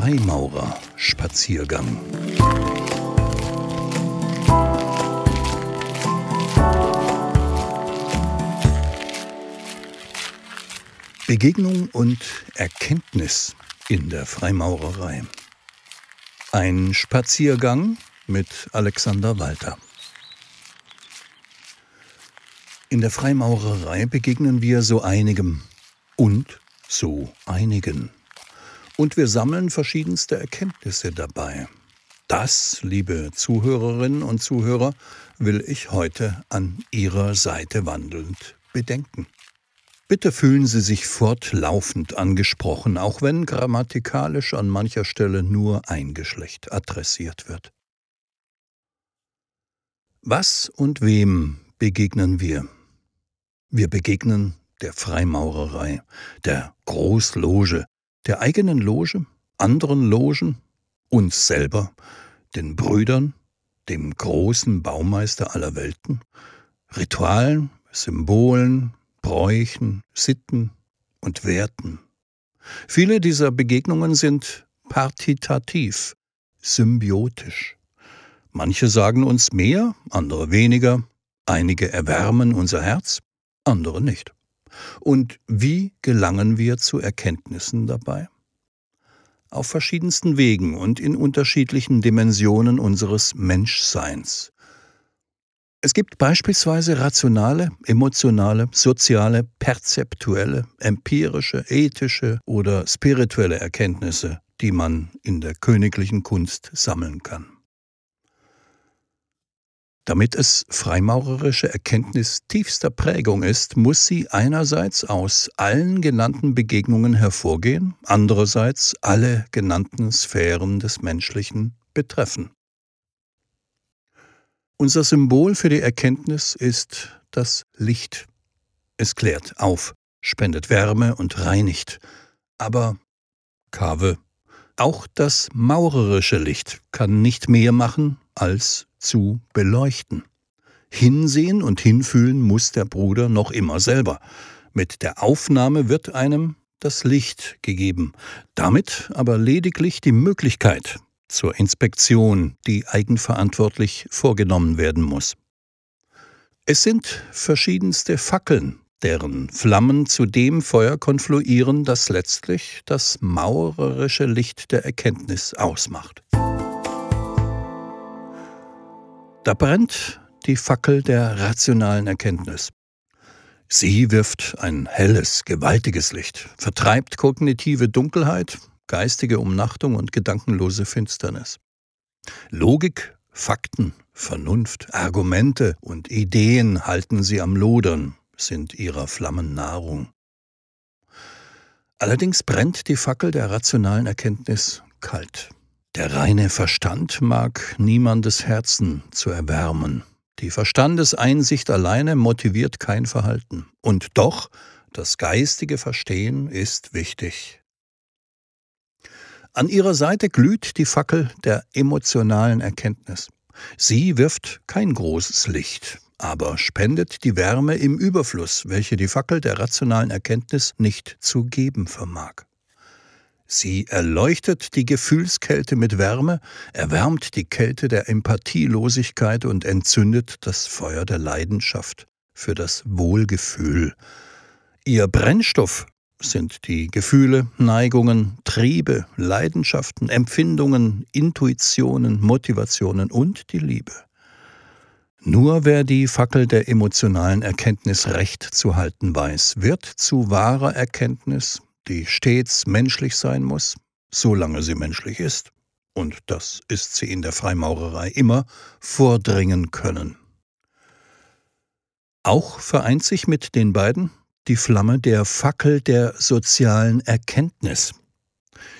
Freimaurer-Spaziergang. Begegnung und Erkenntnis in der Freimaurerei. Ein Spaziergang mit Alexander Walter. In der Freimaurerei begegnen wir so einigem und so einigen. Und wir sammeln verschiedenste Erkenntnisse dabei. Das, liebe Zuhörerinnen und Zuhörer, will ich heute an Ihrer Seite wandelnd bedenken. Bitte fühlen Sie sich fortlaufend angesprochen, auch wenn grammatikalisch an mancher Stelle nur ein Geschlecht adressiert wird. Was und wem begegnen wir? Wir begegnen der Freimaurerei, der Großloge, der eigenen Loge, anderen Logen, uns selber, den Brüdern, dem großen Baumeister aller Welten, Ritualen, Symbolen, Bräuchen, Sitten und Werten. Viele dieser Begegnungen sind partitativ, symbiotisch. Manche sagen uns mehr, andere weniger, einige erwärmen unser Herz, andere nicht. Und wie gelangen wir zu Erkenntnissen dabei? Auf verschiedensten Wegen und in unterschiedlichen Dimensionen unseres Menschseins, es gibt beispielsweise rationale, emotionale, soziale, perzeptuelle, empirische, ethische oder spirituelle Erkenntnisse, die man in der königlichen Kunst sammeln kann. Damit es freimaurerische Erkenntnis tiefster Prägung ist, muss sie einerseits aus allen genannten Begegnungen hervorgehen, andererseits alle genannten Sphären des Menschlichen betreffen. Unser Symbol für die Erkenntnis ist das Licht. Es klärt auf, spendet Wärme und reinigt. Aber Kave, auch das maurerische Licht kann nicht mehr machen, als zu beleuchten. Hinsehen und hinfühlen muss der Bruder noch immer selber. Mit der Aufnahme wird einem das Licht gegeben, damit aber lediglich die Möglichkeit, zur Inspektion, die eigenverantwortlich vorgenommen werden muss. Es sind verschiedenste Fackeln, deren Flammen zu dem Feuer konfluieren, das letztlich das maurerische Licht der Erkenntnis ausmacht. Da brennt die Fackel der rationalen Erkenntnis. Sie wirft ein helles, gewaltiges Licht, vertreibt kognitive Dunkelheit geistige Umnachtung und gedankenlose Finsternis. Logik, Fakten, Vernunft, Argumente und Ideen halten sie am Lodern, sind ihrer Flammen Nahrung. Allerdings brennt die Fackel der rationalen Erkenntnis kalt. Der reine Verstand mag niemandes Herzen zu erwärmen. Die Verstandeseinsicht alleine motiviert kein Verhalten. Und doch, das geistige Verstehen ist wichtig. An ihrer Seite glüht die Fackel der emotionalen Erkenntnis. Sie wirft kein großes Licht, aber spendet die Wärme im Überfluss, welche die Fackel der rationalen Erkenntnis nicht zu geben vermag. Sie erleuchtet die Gefühlskälte mit Wärme, erwärmt die Kälte der Empathielosigkeit und entzündet das Feuer der Leidenschaft für das Wohlgefühl. Ihr Brennstoff sind die Gefühle, Neigungen, Triebe, Leidenschaften, Empfindungen, Intuitionen, Motivationen und die Liebe. Nur wer die Fackel der emotionalen Erkenntnis recht zu halten weiß, wird zu wahrer Erkenntnis, die stets menschlich sein muss, solange sie menschlich ist, und das ist sie in der Freimaurerei immer, vordringen können. Auch vereint sich mit den beiden die Flamme der Fackel der sozialen Erkenntnis.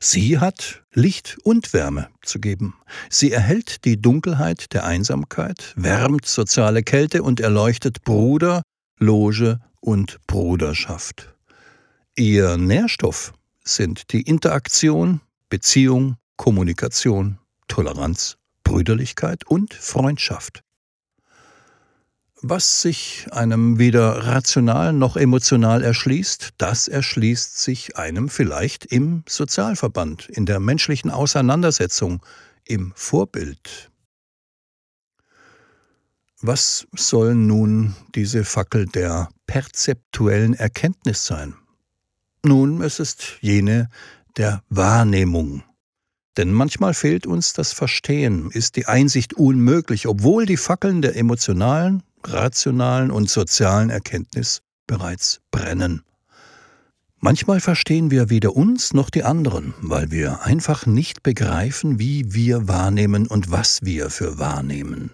Sie hat Licht und Wärme zu geben. Sie erhält die Dunkelheit der Einsamkeit, wärmt soziale Kälte und erleuchtet Bruder, Loge und Bruderschaft. Ihr Nährstoff sind die Interaktion, Beziehung, Kommunikation, Toleranz, Brüderlichkeit und Freundschaft. Was sich einem weder rational noch emotional erschließt, das erschließt sich einem vielleicht im Sozialverband, in der menschlichen Auseinandersetzung, im Vorbild. Was soll nun diese Fackel der perzeptuellen Erkenntnis sein? Nun, es ist jene der Wahrnehmung. Denn manchmal fehlt uns das Verstehen, ist die Einsicht unmöglich, obwohl die Fackeln der emotionalen, rationalen und sozialen Erkenntnis bereits brennen. Manchmal verstehen wir weder uns noch die anderen, weil wir einfach nicht begreifen, wie wir wahrnehmen und was wir für wahrnehmen.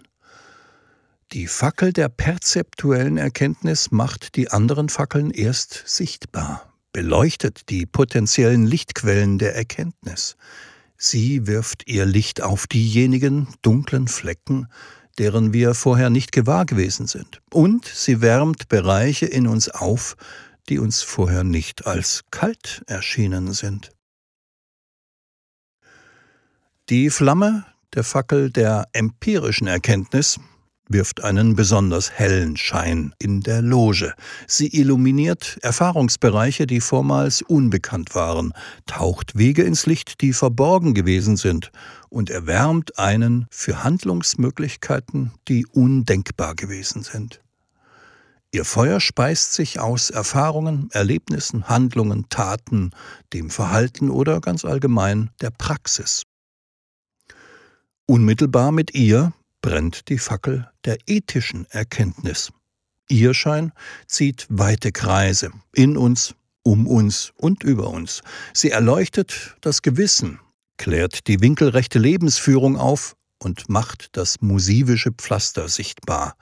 Die Fackel der perzeptuellen Erkenntnis macht die anderen Fackeln erst sichtbar, beleuchtet die potenziellen Lichtquellen der Erkenntnis. Sie wirft ihr Licht auf diejenigen dunklen Flecken, deren wir vorher nicht gewahr gewesen sind. Und sie wärmt Bereiche in uns auf, die uns vorher nicht als kalt erschienen sind. Die Flamme der Fackel der empirischen Erkenntnis wirft einen besonders hellen Schein in der Loge. Sie illuminiert Erfahrungsbereiche, die vormals unbekannt waren, taucht Wege ins Licht, die verborgen gewesen sind, und erwärmt einen für Handlungsmöglichkeiten, die undenkbar gewesen sind. Ihr Feuer speist sich aus Erfahrungen, Erlebnissen, Handlungen, Taten, dem Verhalten oder ganz allgemein der Praxis. Unmittelbar mit ihr brennt die Fackel der ethischen Erkenntnis. Ihr Schein zieht weite Kreise in uns, um uns und über uns. Sie erleuchtet das Gewissen, klärt die winkelrechte Lebensführung auf und macht das musivische Pflaster sichtbar.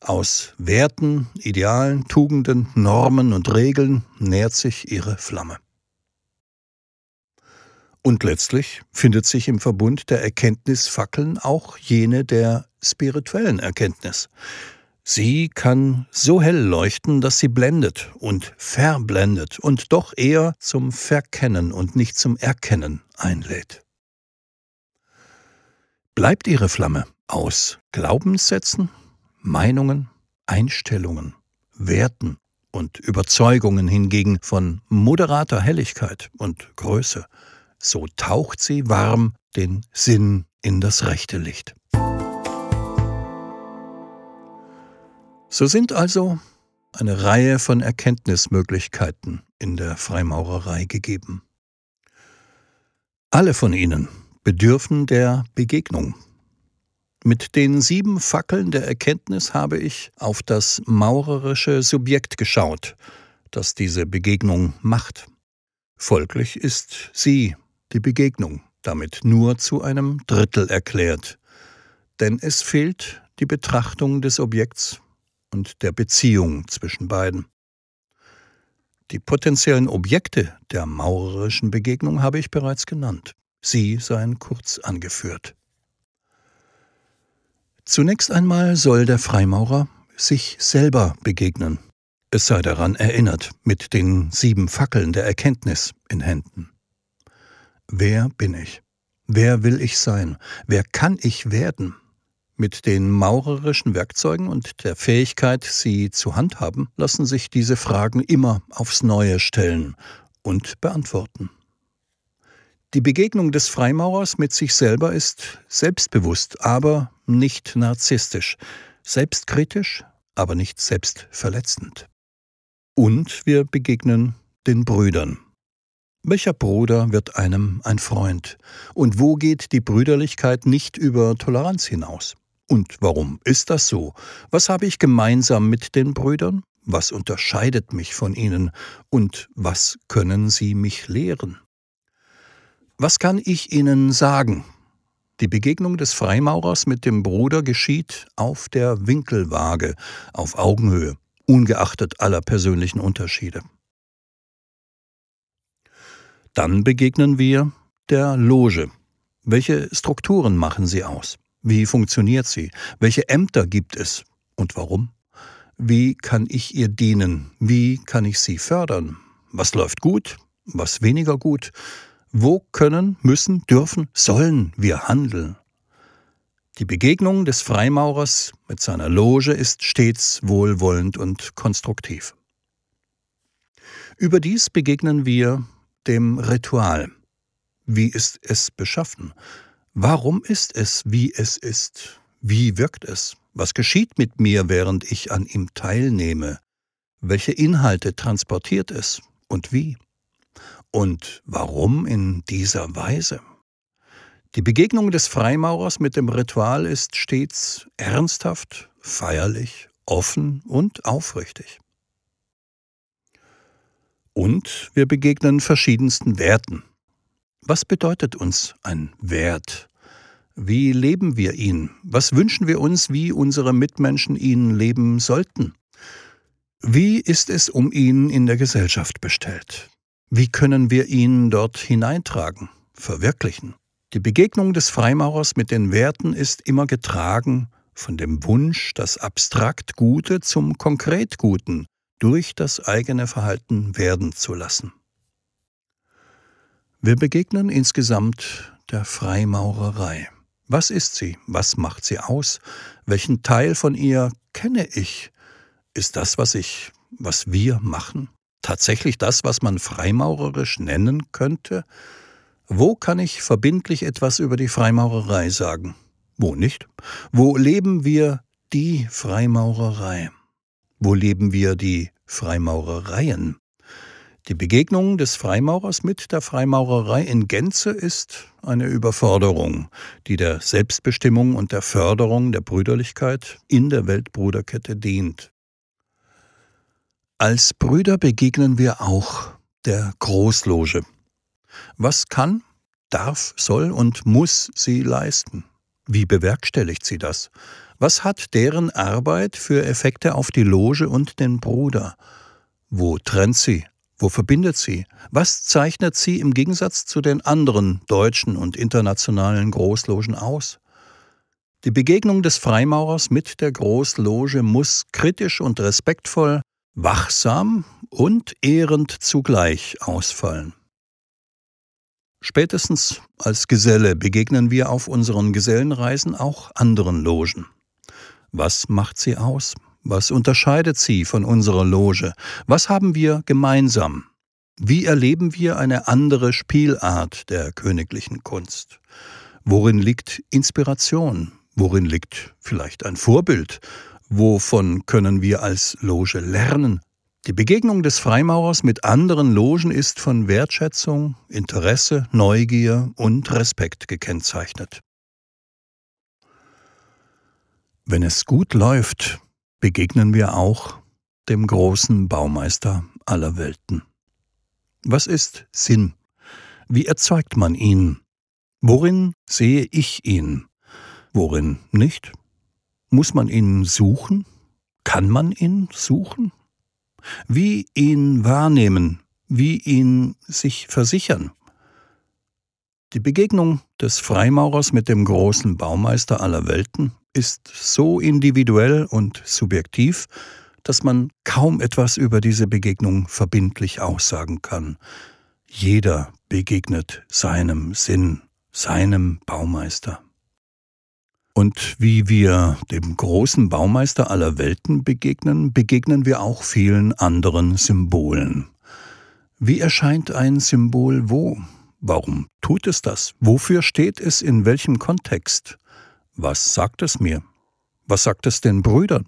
Aus Werten, Idealen, Tugenden, Normen und Regeln nährt sich ihre Flamme. Und letztlich findet sich im Verbund der Erkenntnisfackeln auch jene der spirituellen Erkenntnis. Sie kann so hell leuchten, dass sie blendet und verblendet und doch eher zum Verkennen und nicht zum Erkennen einlädt. Bleibt ihre Flamme aus Glaubenssätzen, Meinungen, Einstellungen, Werten und Überzeugungen hingegen von moderater Helligkeit und Größe, so taucht sie warm den Sinn in das rechte Licht. So sind also eine Reihe von Erkenntnismöglichkeiten in der Freimaurerei gegeben. Alle von ihnen bedürfen der Begegnung. Mit den sieben Fackeln der Erkenntnis habe ich auf das maurerische Subjekt geschaut, das diese Begegnung macht. Folglich ist sie die Begegnung damit nur zu einem Drittel erklärt, denn es fehlt die Betrachtung des Objekts und der Beziehung zwischen beiden. Die potenziellen Objekte der maurerischen Begegnung habe ich bereits genannt. Sie seien kurz angeführt. Zunächst einmal soll der Freimaurer sich selber begegnen. Es sei daran erinnert, mit den sieben Fackeln der Erkenntnis in Händen. Wer bin ich? Wer will ich sein? Wer kann ich werden? Mit den maurerischen Werkzeugen und der Fähigkeit, sie zu handhaben, lassen sich diese Fragen immer aufs Neue stellen und beantworten. Die Begegnung des Freimaurers mit sich selber ist selbstbewusst, aber nicht narzisstisch, selbstkritisch, aber nicht selbstverletzend. Und wir begegnen den Brüdern, welcher Bruder wird einem ein Freund? Und wo geht die Brüderlichkeit nicht über Toleranz hinaus? Und warum ist das so? Was habe ich gemeinsam mit den Brüdern? Was unterscheidet mich von ihnen? Und was können sie mich lehren? Was kann ich ihnen sagen? Die Begegnung des Freimaurers mit dem Bruder geschieht auf der Winkelwaage, auf Augenhöhe, ungeachtet aller persönlichen Unterschiede. Dann begegnen wir der Loge. Welche Strukturen machen sie aus? Wie funktioniert sie? Welche Ämter gibt es? Und warum? Wie kann ich ihr dienen? Wie kann ich sie fördern? Was läuft gut? Was weniger gut? Wo können, müssen, dürfen, sollen wir handeln? Die Begegnung des Freimaurers mit seiner Loge ist stets wohlwollend und konstruktiv. Überdies begegnen wir dem Ritual. Wie ist es beschaffen? Warum ist es, wie es ist? Wie wirkt es? Was geschieht mit mir, während ich an ihm teilnehme? Welche Inhalte transportiert es und wie? Und warum in dieser Weise? Die Begegnung des Freimaurers mit dem Ritual ist stets ernsthaft, feierlich, offen und aufrichtig. Und wir begegnen verschiedensten Werten. Was bedeutet uns ein Wert? Wie leben wir ihn? Was wünschen wir uns, wie unsere Mitmenschen ihn leben sollten? Wie ist es um ihn in der Gesellschaft bestellt? Wie können wir ihn dort hineintragen, verwirklichen? Die Begegnung des Freimaurers mit den Werten ist immer getragen von dem Wunsch, das abstrakt Gute zum konkret Guten durch das eigene Verhalten werden zu lassen. Wir begegnen insgesamt der Freimaurerei. Was ist sie? Was macht sie aus? Welchen Teil von ihr kenne ich? Ist das, was ich, was wir machen, tatsächlich das, was man freimaurerisch nennen könnte? Wo kann ich verbindlich etwas über die Freimaurerei sagen? Wo nicht? Wo leben wir die Freimaurerei? Wo leben wir die Freimaurereien? Die Begegnung des Freimaurers mit der Freimaurerei in Gänze ist eine Überforderung, die der Selbstbestimmung und der Förderung der Brüderlichkeit in der Weltbruderkette dient. Als Brüder begegnen wir auch der Großloge, was kann, darf, soll und muss sie leisten? Wie bewerkstelligt sie das? Was hat deren Arbeit für Effekte auf die Loge und den Bruder? Wo trennt sie? Wo verbindet sie? Was zeichnet sie im Gegensatz zu den anderen deutschen und internationalen Großlogen aus? Die Begegnung des Freimaurers mit der Großloge muss kritisch und respektvoll, wachsam und ehrend zugleich ausfallen. Spätestens als Geselle begegnen wir auf unseren Gesellenreisen auch anderen Logen. Was macht sie aus? Was unterscheidet sie von unserer Loge? Was haben wir gemeinsam? Wie erleben wir eine andere Spielart der königlichen Kunst? Worin liegt Inspiration? Worin liegt vielleicht ein Vorbild? Wovon können wir als Loge lernen? Die Begegnung des Freimaurers mit anderen Logen ist von Wertschätzung, Interesse, Neugier und Respekt gekennzeichnet. Wenn es gut läuft, begegnen wir auch dem großen Baumeister aller Welten. Was ist Sinn? Wie erzeugt man ihn? Worin sehe ich ihn? Worin nicht? Muss man ihn suchen? Kann man ihn suchen? wie ihn wahrnehmen, wie ihn sich versichern. Die Begegnung des Freimaurers mit dem großen Baumeister aller Welten ist so individuell und subjektiv, dass man kaum etwas über diese Begegnung verbindlich aussagen kann. Jeder begegnet seinem Sinn, seinem Baumeister. Und wie wir dem großen Baumeister aller Welten begegnen, begegnen wir auch vielen anderen Symbolen. Wie erscheint ein Symbol wo? Warum tut es das? Wofür steht es in welchem Kontext? Was sagt es mir? Was sagt es den Brüdern?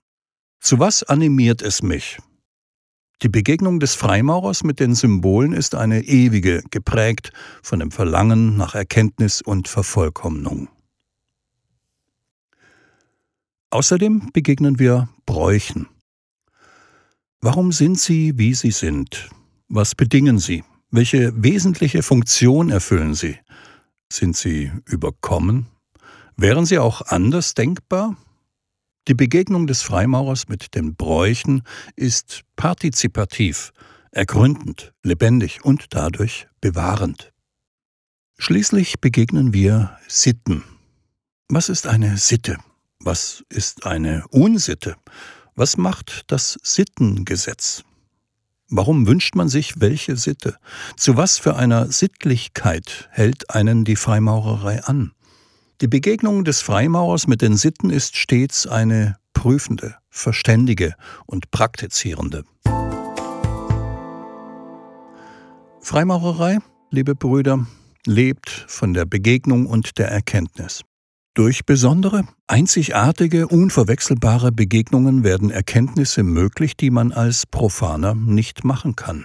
Zu was animiert es mich? Die Begegnung des Freimaurers mit den Symbolen ist eine ewige, geprägt von dem Verlangen nach Erkenntnis und Vervollkommnung. Außerdem begegnen wir Bräuchen. Warum sind sie, wie sie sind? Was bedingen sie? Welche wesentliche Funktion erfüllen sie? Sind sie überkommen? Wären sie auch anders denkbar? Die Begegnung des Freimaurers mit den Bräuchen ist partizipativ, ergründend, lebendig und dadurch bewahrend. Schließlich begegnen wir Sitten. Was ist eine Sitte? Was ist eine Unsitte? Was macht das Sittengesetz? Warum wünscht man sich welche Sitte? Zu was für einer Sittlichkeit hält einen die Freimaurerei an? Die Begegnung des Freimaurers mit den Sitten ist stets eine prüfende, verständige und praktizierende. Freimaurerei, liebe Brüder, lebt von der Begegnung und der Erkenntnis. Durch besondere, einzigartige, unverwechselbare Begegnungen werden Erkenntnisse möglich, die man als Profaner nicht machen kann.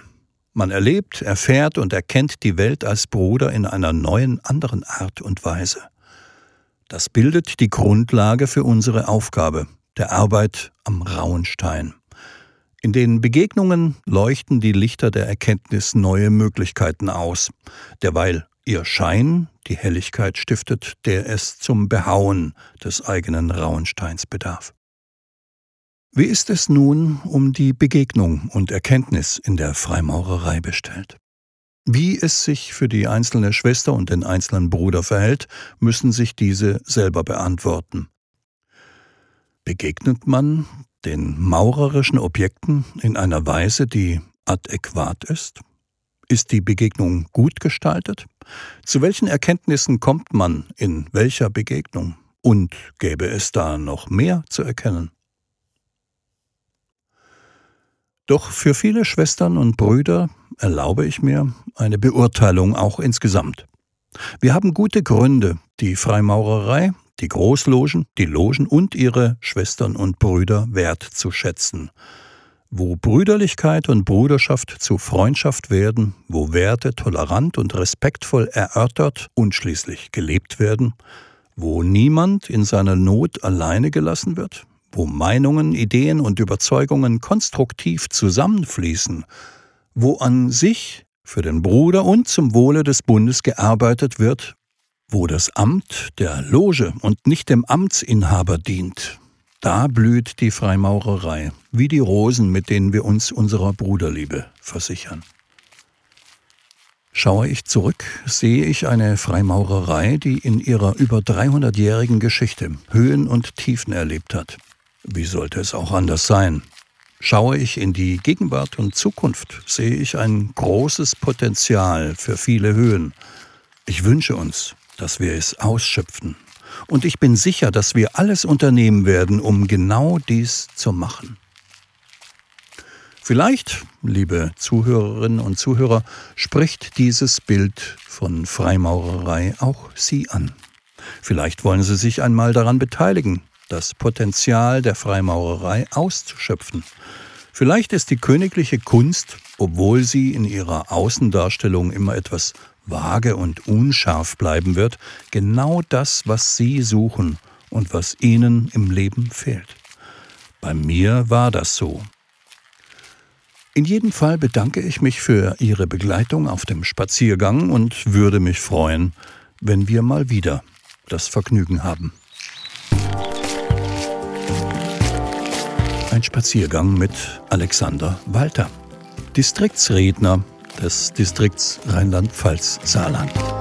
Man erlebt, erfährt und erkennt die Welt als Bruder in einer neuen, anderen Art und Weise. Das bildet die Grundlage für unsere Aufgabe, der Arbeit am rauen Stein. In den Begegnungen leuchten die Lichter der Erkenntnis neue Möglichkeiten aus, derweil ihr Schein die Helligkeit stiftet, der es zum Behauen des eigenen Rauensteins bedarf. Wie ist es nun um die Begegnung und Erkenntnis in der Freimaurerei bestellt? Wie es sich für die einzelne Schwester und den einzelnen Bruder verhält, müssen sich diese selber beantworten. Begegnet man den maurerischen Objekten in einer Weise, die adäquat ist? Ist die Begegnung gut gestaltet? Zu welchen Erkenntnissen kommt man in welcher Begegnung? Und gäbe es da noch mehr zu erkennen? Doch für viele Schwestern und Brüder erlaube ich mir eine Beurteilung auch insgesamt. Wir haben gute Gründe, die Freimaurerei, die Großlogen, die Logen und ihre Schwestern und Brüder wertzuschätzen wo Brüderlichkeit und Bruderschaft zu Freundschaft werden, wo Werte tolerant und respektvoll erörtert und schließlich gelebt werden, wo niemand in seiner Not alleine gelassen wird, wo Meinungen, Ideen und Überzeugungen konstruktiv zusammenfließen, wo an sich für den Bruder und zum Wohle des Bundes gearbeitet wird, wo das Amt der Loge und nicht dem Amtsinhaber dient, da blüht die Freimaurerei, wie die Rosen, mit denen wir uns unserer Bruderliebe versichern. Schaue ich zurück, sehe ich eine Freimaurerei, die in ihrer über 300-jährigen Geschichte Höhen und Tiefen erlebt hat. Wie sollte es auch anders sein? Schaue ich in die Gegenwart und Zukunft, sehe ich ein großes Potenzial für viele Höhen. Ich wünsche uns, dass wir es ausschöpfen und ich bin sicher, dass wir alles unternehmen werden, um genau dies zu machen. Vielleicht, liebe Zuhörerinnen und Zuhörer, spricht dieses Bild von Freimaurerei auch Sie an. Vielleicht wollen Sie sich einmal daran beteiligen, das Potenzial der Freimaurerei auszuschöpfen. Vielleicht ist die königliche Kunst, obwohl sie in ihrer Außendarstellung immer etwas vage und unscharf bleiben wird, genau das, was Sie suchen und was Ihnen im Leben fehlt. Bei mir war das so. In jedem Fall bedanke ich mich für Ihre Begleitung auf dem Spaziergang und würde mich freuen, wenn wir mal wieder das Vergnügen haben. Ein Spaziergang mit Alexander Walter, Distriktsredner des Distrikts Rheinland-Pfalz-Saarland.